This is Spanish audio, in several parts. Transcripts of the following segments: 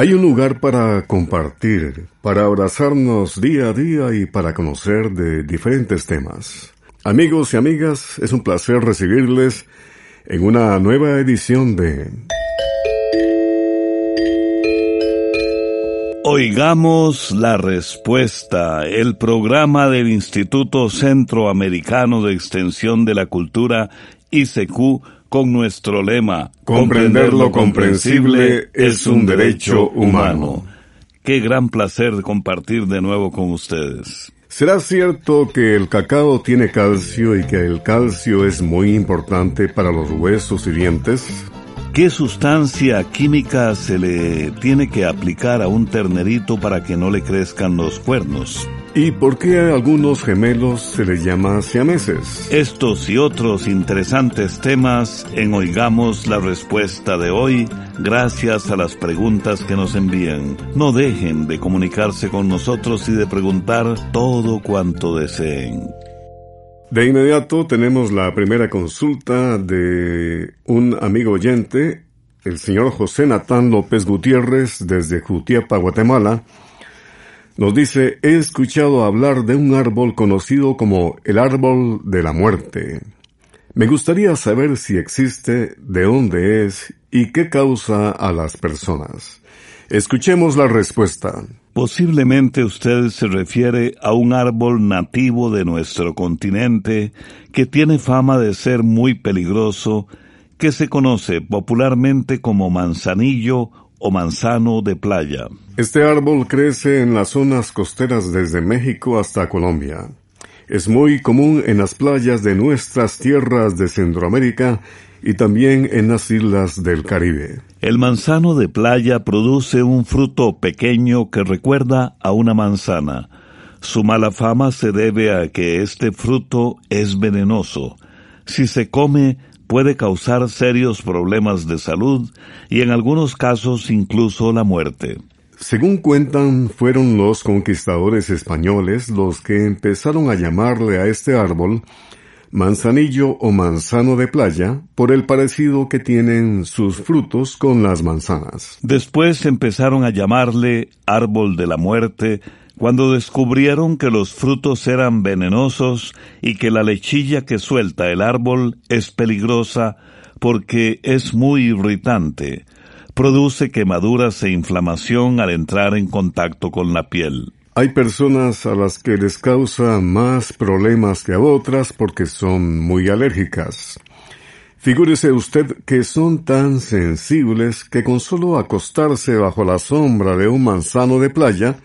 Hay un lugar para compartir, para abrazarnos día a día y para conocer de diferentes temas. Amigos y amigas, es un placer recibirles en una nueva edición de... Oigamos la respuesta, el programa del Instituto Centroamericano de Extensión de la Cultura, ICQ, con nuestro lema, Comprender lo comprensible es un derecho humano. Qué gran placer compartir de nuevo con ustedes. ¿Será cierto que el cacao tiene calcio y que el calcio es muy importante para los huesos y dientes? ¿Qué sustancia química se le tiene que aplicar a un ternerito para que no le crezcan los cuernos? ¿Y por qué a algunos gemelos se les llama siameses? Estos y otros interesantes temas en Oigamos la Respuesta de hoy, gracias a las preguntas que nos envían. No dejen de comunicarse con nosotros y de preguntar todo cuanto deseen. De inmediato tenemos la primera consulta de un amigo oyente, el señor José Natán López Gutiérrez, desde Jutiapa, Guatemala. Nos dice, he escuchado hablar de un árbol conocido como el árbol de la muerte. Me gustaría saber si existe, de dónde es y qué causa a las personas. Escuchemos la respuesta. Posiblemente usted se refiere a un árbol nativo de nuestro continente que tiene fama de ser muy peligroso, que se conoce popularmente como manzanillo o manzano de playa. Este árbol crece en las zonas costeras desde México hasta Colombia. Es muy común en las playas de nuestras tierras de Centroamérica y también en las islas del Caribe. El manzano de playa produce un fruto pequeño que recuerda a una manzana. Su mala fama se debe a que este fruto es venenoso. Si se come, puede causar serios problemas de salud y en algunos casos incluso la muerte. Según cuentan, fueron los conquistadores españoles los que empezaron a llamarle a este árbol manzanillo o manzano de playa por el parecido que tienen sus frutos con las manzanas. Después empezaron a llamarle árbol de la muerte cuando descubrieron que los frutos eran venenosos y que la lechilla que suelta el árbol es peligrosa porque es muy irritante, produce quemaduras e inflamación al entrar en contacto con la piel. Hay personas a las que les causa más problemas que a otras porque son muy alérgicas. Figúrese usted que son tan sensibles que con solo acostarse bajo la sombra de un manzano de playa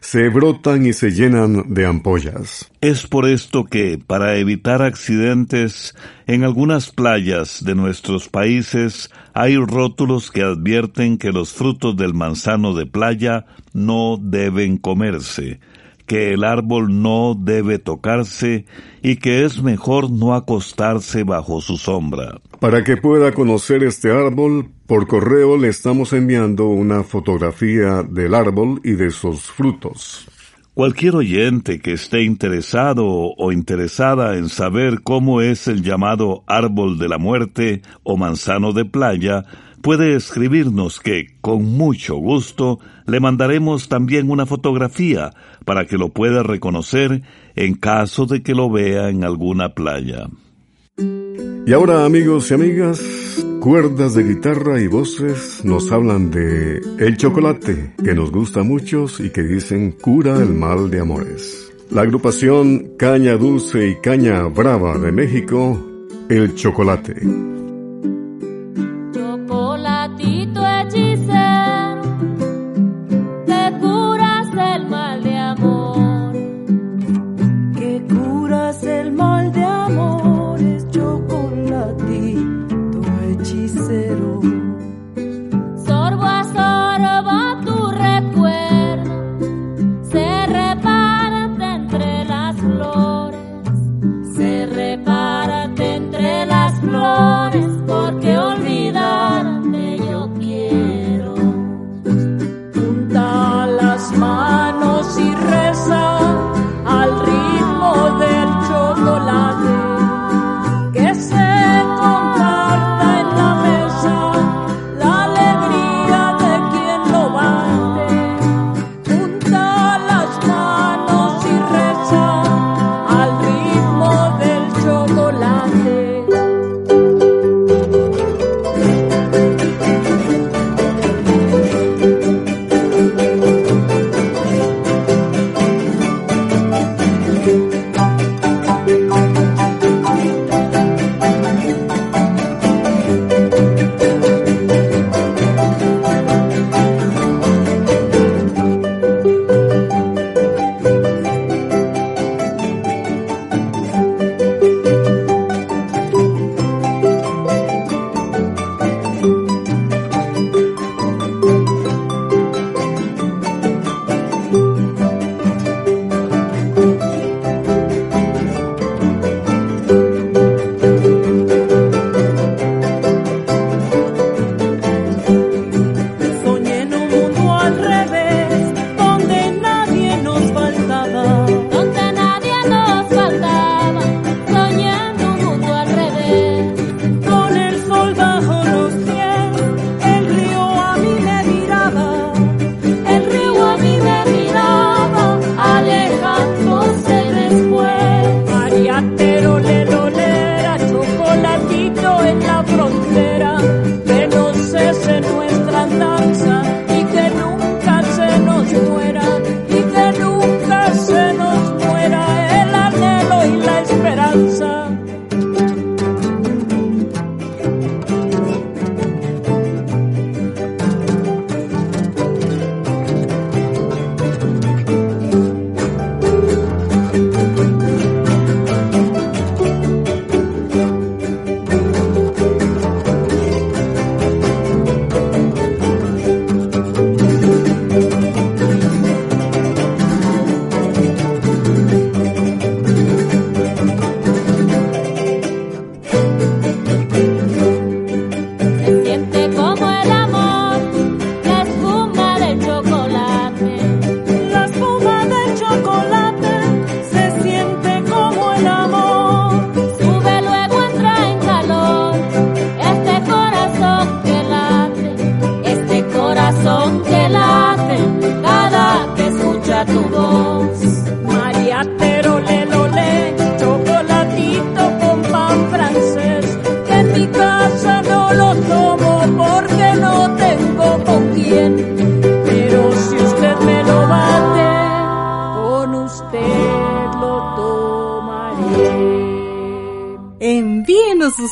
se brotan y se llenan de ampollas. Es por esto que, para evitar accidentes, en algunas playas de nuestros países hay rótulos que advierten que los frutos del manzano de playa no deben comerse, que el árbol no debe tocarse y que es mejor no acostarse bajo su sombra. Para que pueda conocer este árbol, por correo le estamos enviando una fotografía del árbol y de sus frutos. Cualquier oyente que esté interesado o interesada en saber cómo es el llamado árbol de la muerte o manzano de playa, puede escribirnos que, con mucho gusto, le mandaremos también una fotografía para que lo pueda reconocer en caso de que lo vea en alguna playa. Y ahora, amigos y amigas, cuerdas de guitarra y voces nos hablan de el chocolate, que nos gusta a muchos y que dicen cura el mal de amores. La agrupación Caña Dulce y Caña Brava de México, El Chocolate.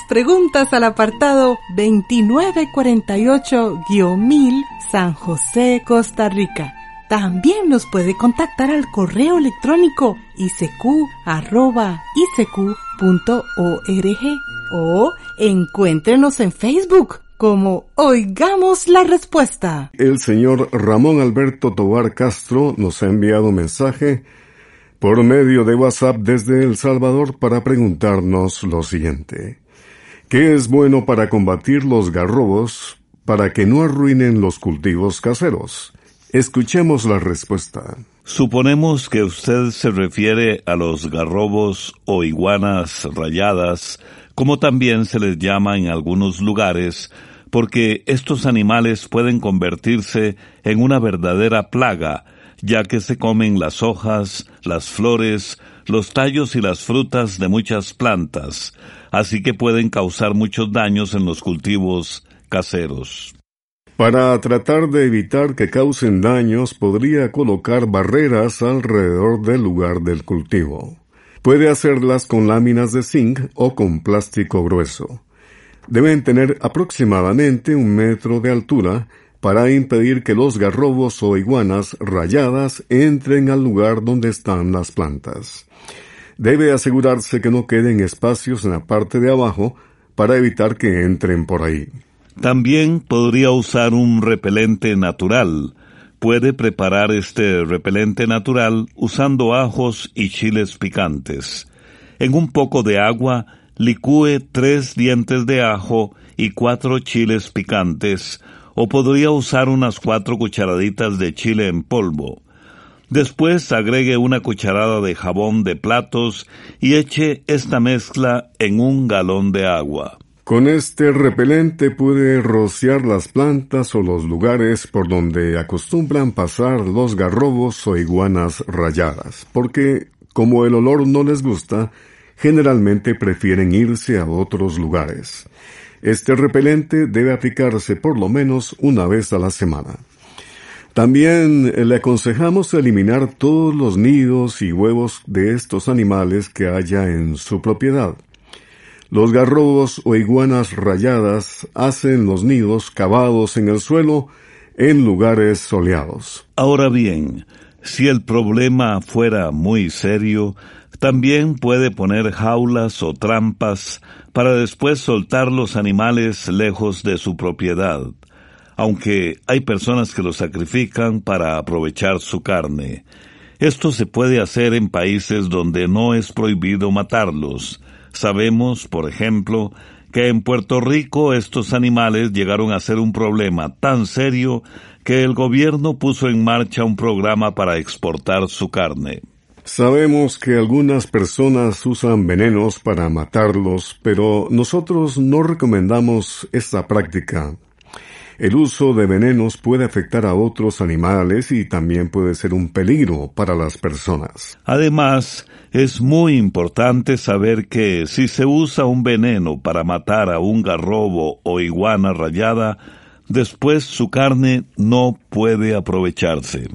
Preguntas al apartado 2948-1000 San José, Costa Rica. También nos puede contactar al correo electrónico isq.org o encuéntrenos en Facebook como Oigamos la Respuesta. El señor Ramón Alberto Tobar Castro nos ha enviado mensaje por medio de WhatsApp desde El Salvador para preguntarnos lo siguiente. ¿Qué es bueno para combatir los garrobos para que no arruinen los cultivos caseros? Escuchemos la respuesta. Suponemos que usted se refiere a los garrobos o iguanas rayadas, como también se les llama en algunos lugares, porque estos animales pueden convertirse en una verdadera plaga, ya que se comen las hojas, las flores, los tallos y las frutas de muchas plantas, así que pueden causar muchos daños en los cultivos caseros. Para tratar de evitar que causen daños, podría colocar barreras alrededor del lugar del cultivo. Puede hacerlas con láminas de zinc o con plástico grueso. Deben tener aproximadamente un metro de altura para impedir que los garrobos o iguanas rayadas entren al lugar donde están las plantas. Debe asegurarse que no queden espacios en la parte de abajo para evitar que entren por ahí. También podría usar un repelente natural. Puede preparar este repelente natural usando ajos y chiles picantes. En un poco de agua, licúe tres dientes de ajo y cuatro chiles picantes, o podría usar unas cuatro cucharaditas de chile en polvo. Después agregue una cucharada de jabón de platos y eche esta mezcla en un galón de agua. Con este repelente puede rociar las plantas o los lugares por donde acostumbran pasar los garrobos o iguanas rayadas, porque como el olor no les gusta, generalmente prefieren irse a otros lugares. Este repelente debe aplicarse por lo menos una vez a la semana. También le aconsejamos eliminar todos los nidos y huevos de estos animales que haya en su propiedad. Los garrobos o iguanas rayadas hacen los nidos cavados en el suelo en lugares soleados. Ahora bien, si el problema fuera muy serio, también puede poner jaulas o trampas para después soltar los animales lejos de su propiedad, aunque hay personas que los sacrifican para aprovechar su carne. Esto se puede hacer en países donde no es prohibido matarlos. Sabemos, por ejemplo, que en Puerto Rico estos animales llegaron a ser un problema tan serio que el gobierno puso en marcha un programa para exportar su carne. Sabemos que algunas personas usan venenos para matarlos, pero nosotros no recomendamos esta práctica. El uso de venenos puede afectar a otros animales y también puede ser un peligro para las personas. Además, es muy importante saber que si se usa un veneno para matar a un garrobo o iguana rayada, Después su carne no puede aprovecharse.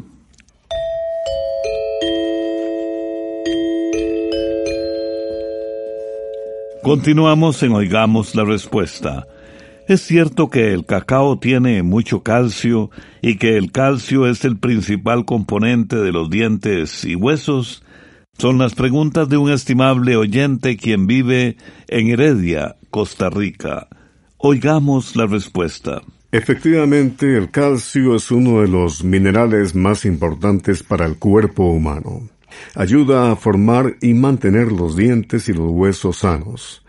Continuamos en Oigamos la Respuesta. Es cierto que el cacao tiene mucho calcio y que el calcio es el principal componente de los dientes y huesos. Son las preguntas de un estimable oyente quien vive en Heredia, Costa Rica. Oigamos la respuesta. Efectivamente, el calcio es uno de los minerales más importantes para el cuerpo humano. Ayuda a formar y mantener los dientes y los huesos sanos.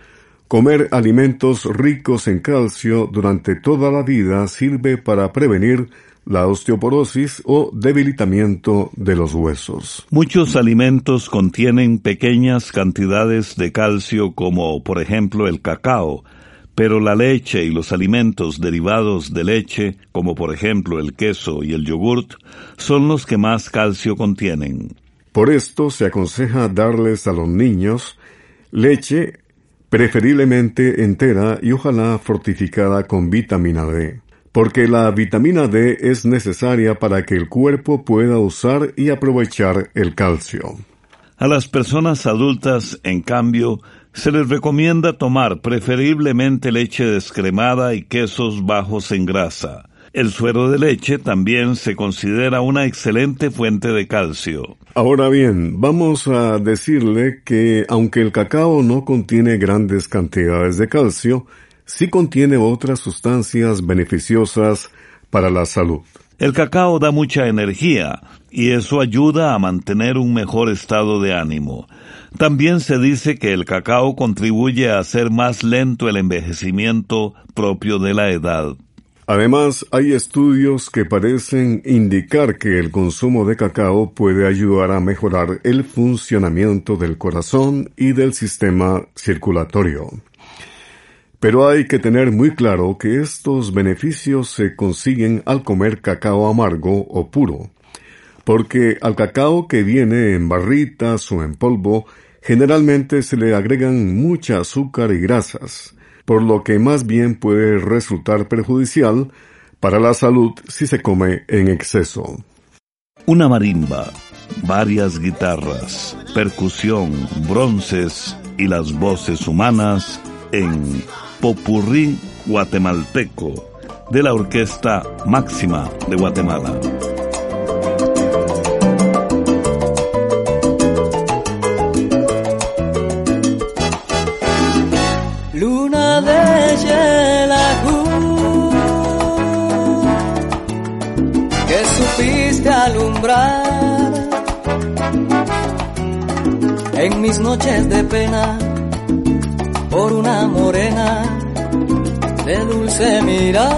Comer alimentos ricos en calcio durante toda la vida sirve para prevenir la osteoporosis o debilitamiento de los huesos. Muchos alimentos contienen pequeñas cantidades de calcio como por ejemplo el cacao, pero la leche y los alimentos derivados de leche, como por ejemplo el queso y el yogurt, son los que más calcio contienen. Por esto se aconseja darles a los niños leche preferiblemente entera y ojalá fortificada con vitamina D, porque la vitamina D es necesaria para que el cuerpo pueda usar y aprovechar el calcio. A las personas adultas, en cambio, se les recomienda tomar preferiblemente leche descremada y quesos bajos en grasa. El suero de leche también se considera una excelente fuente de calcio. Ahora bien, vamos a decirle que aunque el cacao no contiene grandes cantidades de calcio, sí contiene otras sustancias beneficiosas para la salud. El cacao da mucha energía y eso ayuda a mantener un mejor estado de ánimo. También se dice que el cacao contribuye a hacer más lento el envejecimiento propio de la edad. Además, hay estudios que parecen indicar que el consumo de cacao puede ayudar a mejorar el funcionamiento del corazón y del sistema circulatorio. Pero hay que tener muy claro que estos beneficios se consiguen al comer cacao amargo o puro, porque al cacao que viene en barritas o en polvo generalmente se le agregan mucha azúcar y grasas, por lo que más bien puede resultar perjudicial para la salud si se come en exceso. Una marimba, varias guitarras, percusión, bronces y las voces humanas en Popurrí guatemalteco de la Orquesta Máxima de Guatemala. En mis noches de pena por una morena de dulce mirar,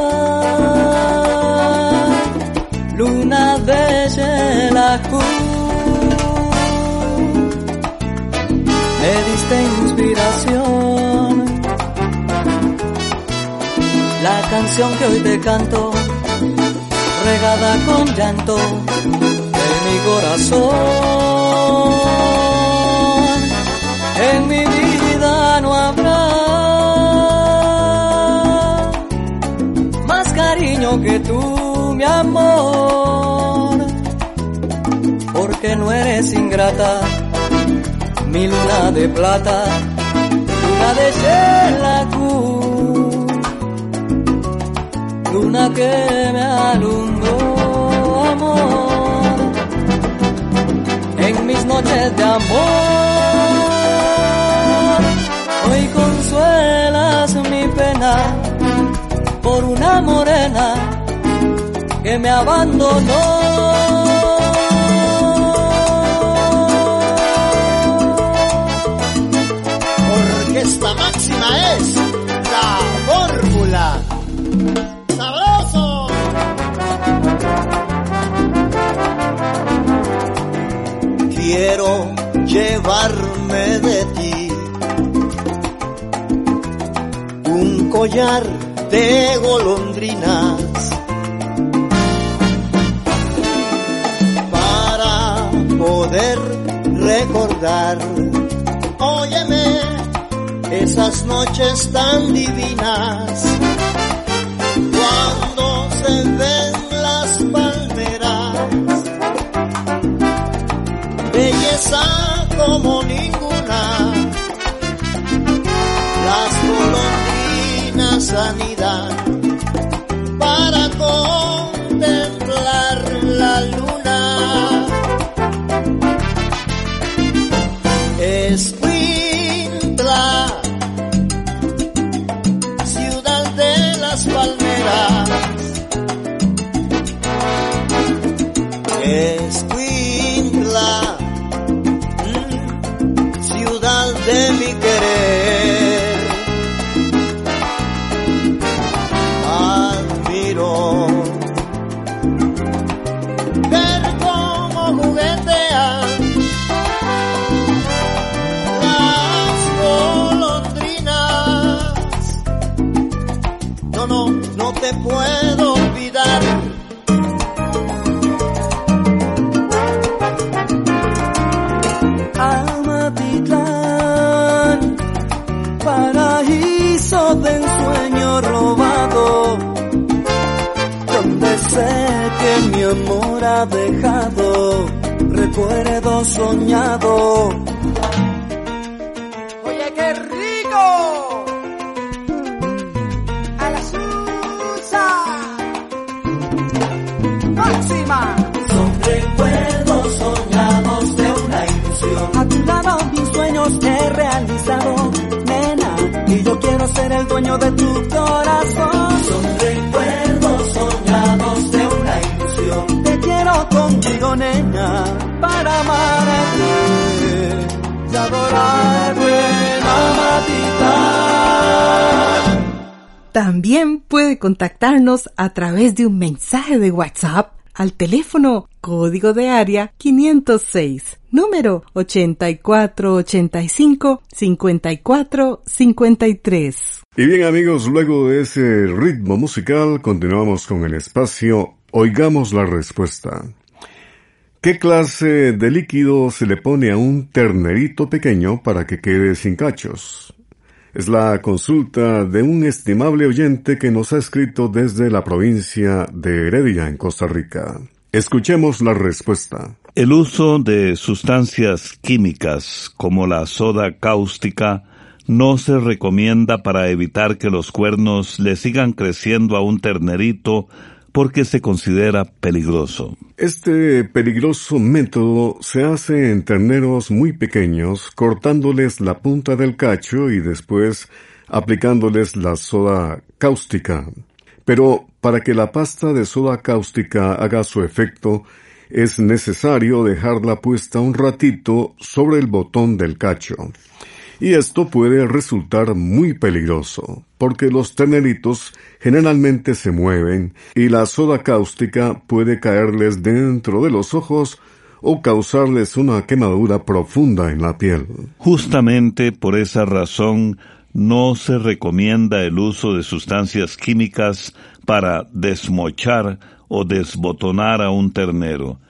luna de Yelajú. Me diste inspiración, la canción que hoy te canto, regada con llanto mi corazón. En mi vida no habrá más cariño que tú, mi amor, porque no eres ingrata, mi luna de plata, luna de Xelacu, que me alumbró. noches de amor. Hoy consuelas mi pena por una morena que me abandonó. Quiero llevarme de ti. Un collar de golondrinas para poder recordar, óyeme, esas noches tan divinas cuando como ninguna. Las golondrinas anidan nena, para amarte y adorarte, Amatitán. También puede contactarnos a través de un mensaje de WhatsApp al teléfono código de área 506, número 8485-5453. Y bien amigos, luego de ese ritmo musical continuamos con el espacio Oigamos la respuesta. ¿Qué clase de líquido se le pone a un ternerito pequeño para que quede sin cachos? Es la consulta de un estimable oyente que nos ha escrito desde la provincia de Heredia, en Costa Rica. Escuchemos la respuesta. El uso de sustancias químicas como la soda cáustica no se recomienda para evitar que los cuernos le sigan creciendo a un ternerito porque se considera peligroso. Este peligroso método se hace en terneros muy pequeños, cortándoles la punta del cacho y después aplicándoles la soda cáustica. Pero para que la pasta de soda cáustica haga su efecto, es necesario dejarla puesta un ratito sobre el botón del cacho. Y esto puede resultar muy peligroso, porque los terneritos generalmente se mueven y la soda cáustica puede caerles dentro de los ojos o causarles una quemadura profunda en la piel. Justamente por esa razón no se recomienda el uso de sustancias químicas para desmochar o desbotonar a un ternero.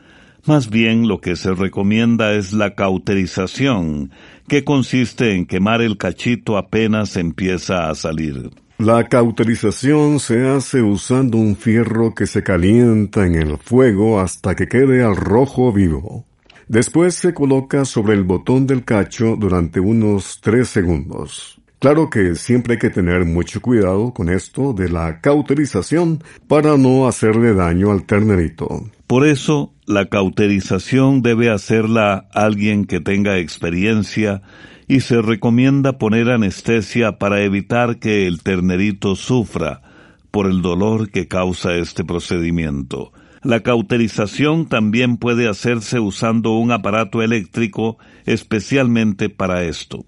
Más bien lo que se recomienda es la cauterización, que consiste en quemar el cachito apenas empieza a salir. La cauterización se hace usando un fierro que se calienta en el fuego hasta que quede al rojo vivo. Después se coloca sobre el botón del cacho durante unos tres segundos. Claro que siempre hay que tener mucho cuidado con esto de la cauterización para no hacerle daño al ternerito. Por eso, la cauterización debe hacerla alguien que tenga experiencia y se recomienda poner anestesia para evitar que el ternerito sufra por el dolor que causa este procedimiento. La cauterización también puede hacerse usando un aparato eléctrico especialmente para esto.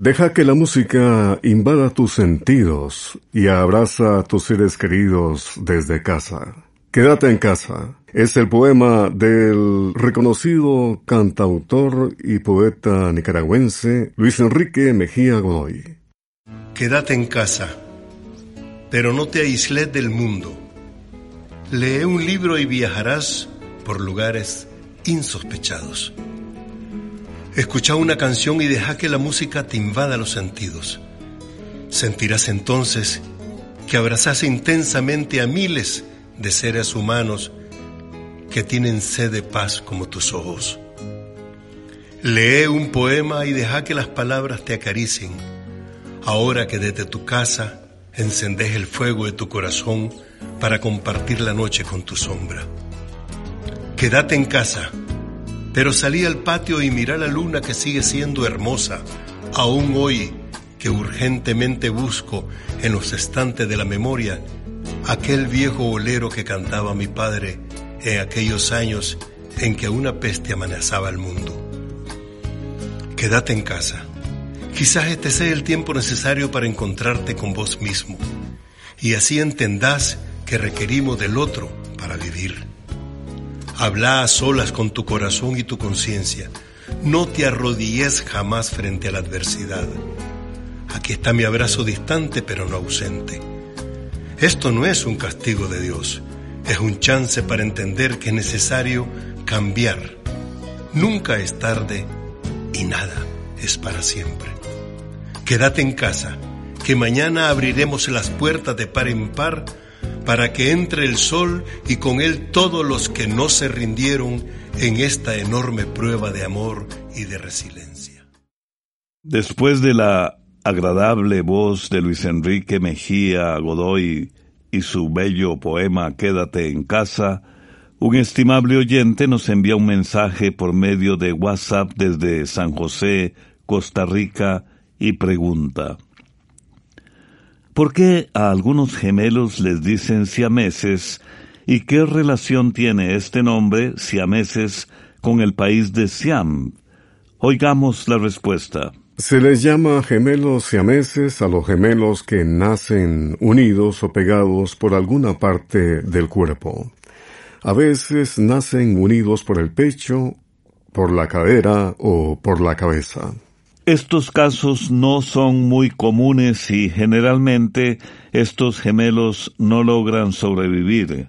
Deja que la música invada tus sentidos y abraza a tus seres queridos desde casa. Quédate en casa. Es el poema del reconocido cantautor y poeta nicaragüense Luis Enrique Mejía Godoy. Quédate en casa, pero no te aísles del mundo. Lee un libro y viajarás por lugares insospechados. Escucha una canción y deja que la música te invada los sentidos. Sentirás entonces que abrazas intensamente a miles de seres humanos que tienen sed de paz como tus ojos. Lee un poema y deja que las palabras te acaricien. Ahora que desde tu casa encendes el fuego de tu corazón para compartir la noche con tu sombra. Quédate en casa, pero salí al patio y mira la luna que sigue siendo hermosa, aún hoy que urgentemente busco en los estantes de la memoria aquel viejo bolero que cantaba mi padre en aquellos años en que una peste amenazaba el mundo. Quédate en casa. Quizás este sea el tiempo necesario para encontrarte con vos mismo y así entendás que requerimos del otro para vivir. Habla a solas con tu corazón y tu conciencia. No te arrodilles jamás frente a la adversidad. Aquí está mi abrazo distante pero no ausente. Esto no es un castigo de Dios, es un chance para entender que es necesario cambiar. Nunca es tarde y nada es para siempre. Quédate en casa, que mañana abriremos las puertas de par en par para que entre el sol y con él todos los que no se rindieron en esta enorme prueba de amor y de resiliencia. Después de la agradable voz de Luis Enrique Mejía Godoy y su bello poema Quédate en casa, un estimable oyente nos envía un mensaje por medio de WhatsApp desde San José, Costa Rica, y pregunta ¿Por qué a algunos gemelos les dicen siameses y qué relación tiene este nombre, siameses, con el país de Siam? Oigamos la respuesta. Se les llama gemelos siameses a los gemelos que nacen unidos o pegados por alguna parte del cuerpo. A veces nacen unidos por el pecho, por la cadera o por la cabeza. Estos casos no son muy comunes y generalmente estos gemelos no logran sobrevivir,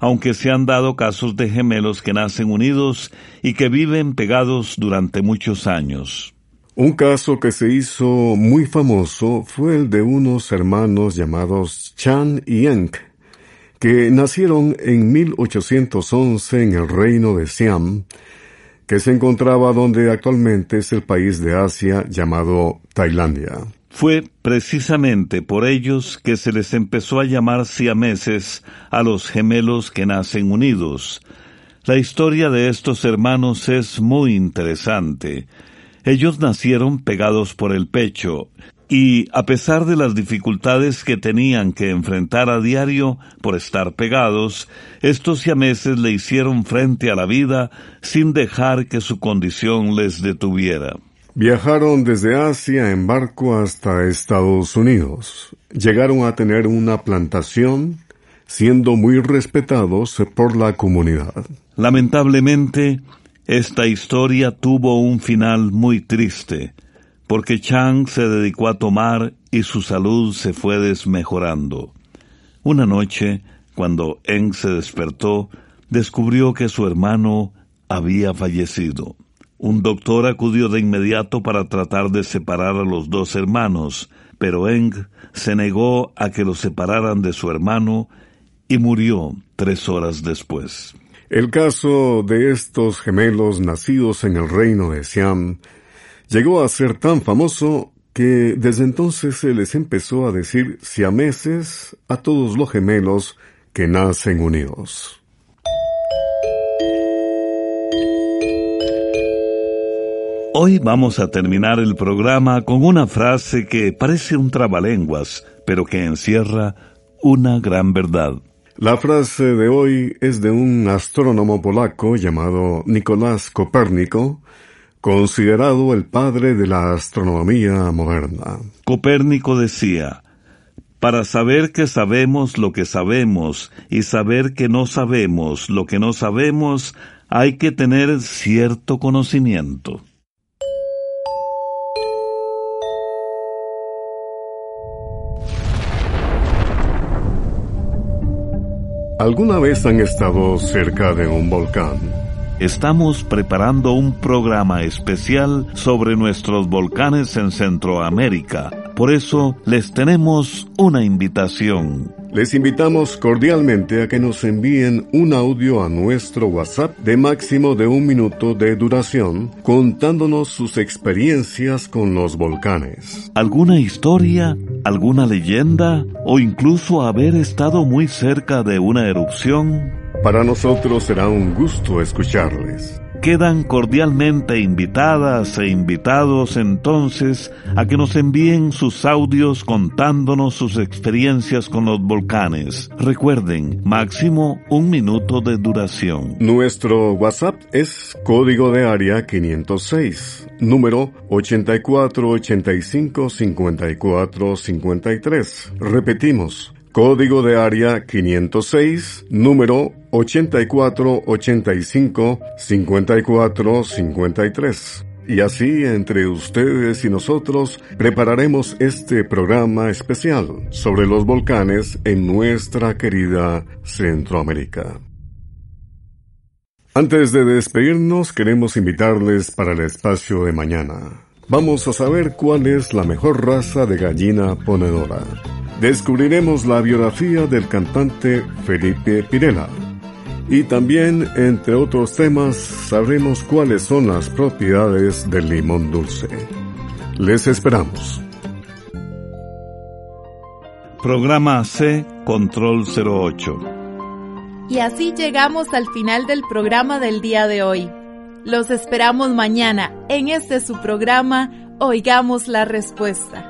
aunque se han dado casos de gemelos que nacen unidos y que viven pegados durante muchos años. Un caso que se hizo muy famoso fue el de unos hermanos llamados Chan y Enk, que nacieron en 1811 en el reino de Siam, que se encontraba donde actualmente es el país de Asia llamado Tailandia. Fue precisamente por ellos que se les empezó a llamar siameses a los gemelos que nacen unidos. La historia de estos hermanos es muy interesante. Ellos nacieron pegados por el pecho, y a pesar de las dificultades que tenían que enfrentar a diario por estar pegados, estos siameses le hicieron frente a la vida sin dejar que su condición les detuviera. Viajaron desde Asia en barco hasta Estados Unidos. Llegaron a tener una plantación, siendo muy respetados por la comunidad. Lamentablemente, esta historia tuvo un final muy triste, porque Chang se dedicó a tomar y su salud se fue desmejorando. Una noche, cuando Eng se despertó, descubrió que su hermano había fallecido. Un doctor acudió de inmediato para tratar de separar a los dos hermanos, pero Eng se negó a que los separaran de su hermano y murió tres horas después. El caso de estos gemelos nacidos en el reino de Siam llegó a ser tan famoso que desde entonces se les empezó a decir siameses a todos los gemelos que nacen unidos. Hoy vamos a terminar el programa con una frase que parece un trabalenguas, pero que encierra una gran verdad. La frase de hoy es de un astrónomo polaco llamado Nicolás Copérnico, considerado el padre de la astronomía moderna. Copérnico decía, para saber que sabemos lo que sabemos y saber que no sabemos lo que no sabemos, hay que tener cierto conocimiento. ¿Alguna vez han estado cerca de un volcán? Estamos preparando un programa especial sobre nuestros volcanes en Centroamérica. Por eso les tenemos una invitación. Les invitamos cordialmente a que nos envíen un audio a nuestro WhatsApp de máximo de un minuto de duración contándonos sus experiencias con los volcanes. ¿Alguna historia? ¿Alguna leyenda? ¿O incluso haber estado muy cerca de una erupción? Para nosotros será un gusto escucharles. Quedan cordialmente invitadas e invitados entonces a que nos envíen sus audios contándonos sus experiencias con los volcanes. Recuerden, máximo un minuto de duración. Nuestro WhatsApp es código de área 506, número 84855453. Repetimos, Código de área 506, número 8485-5453. Y así, entre ustedes y nosotros, prepararemos este programa especial sobre los volcanes en nuestra querida Centroamérica. Antes de despedirnos, queremos invitarles para el espacio de mañana. Vamos a saber cuál es la mejor raza de gallina ponedora descubriremos la biografía del cantante Felipe Pirela. Y también, entre otros temas, sabremos cuáles son las propiedades del limón dulce. Les esperamos. Programa C, Control 08. Y así llegamos al final del programa del día de hoy. Los esperamos mañana en este su programa Oigamos la Respuesta.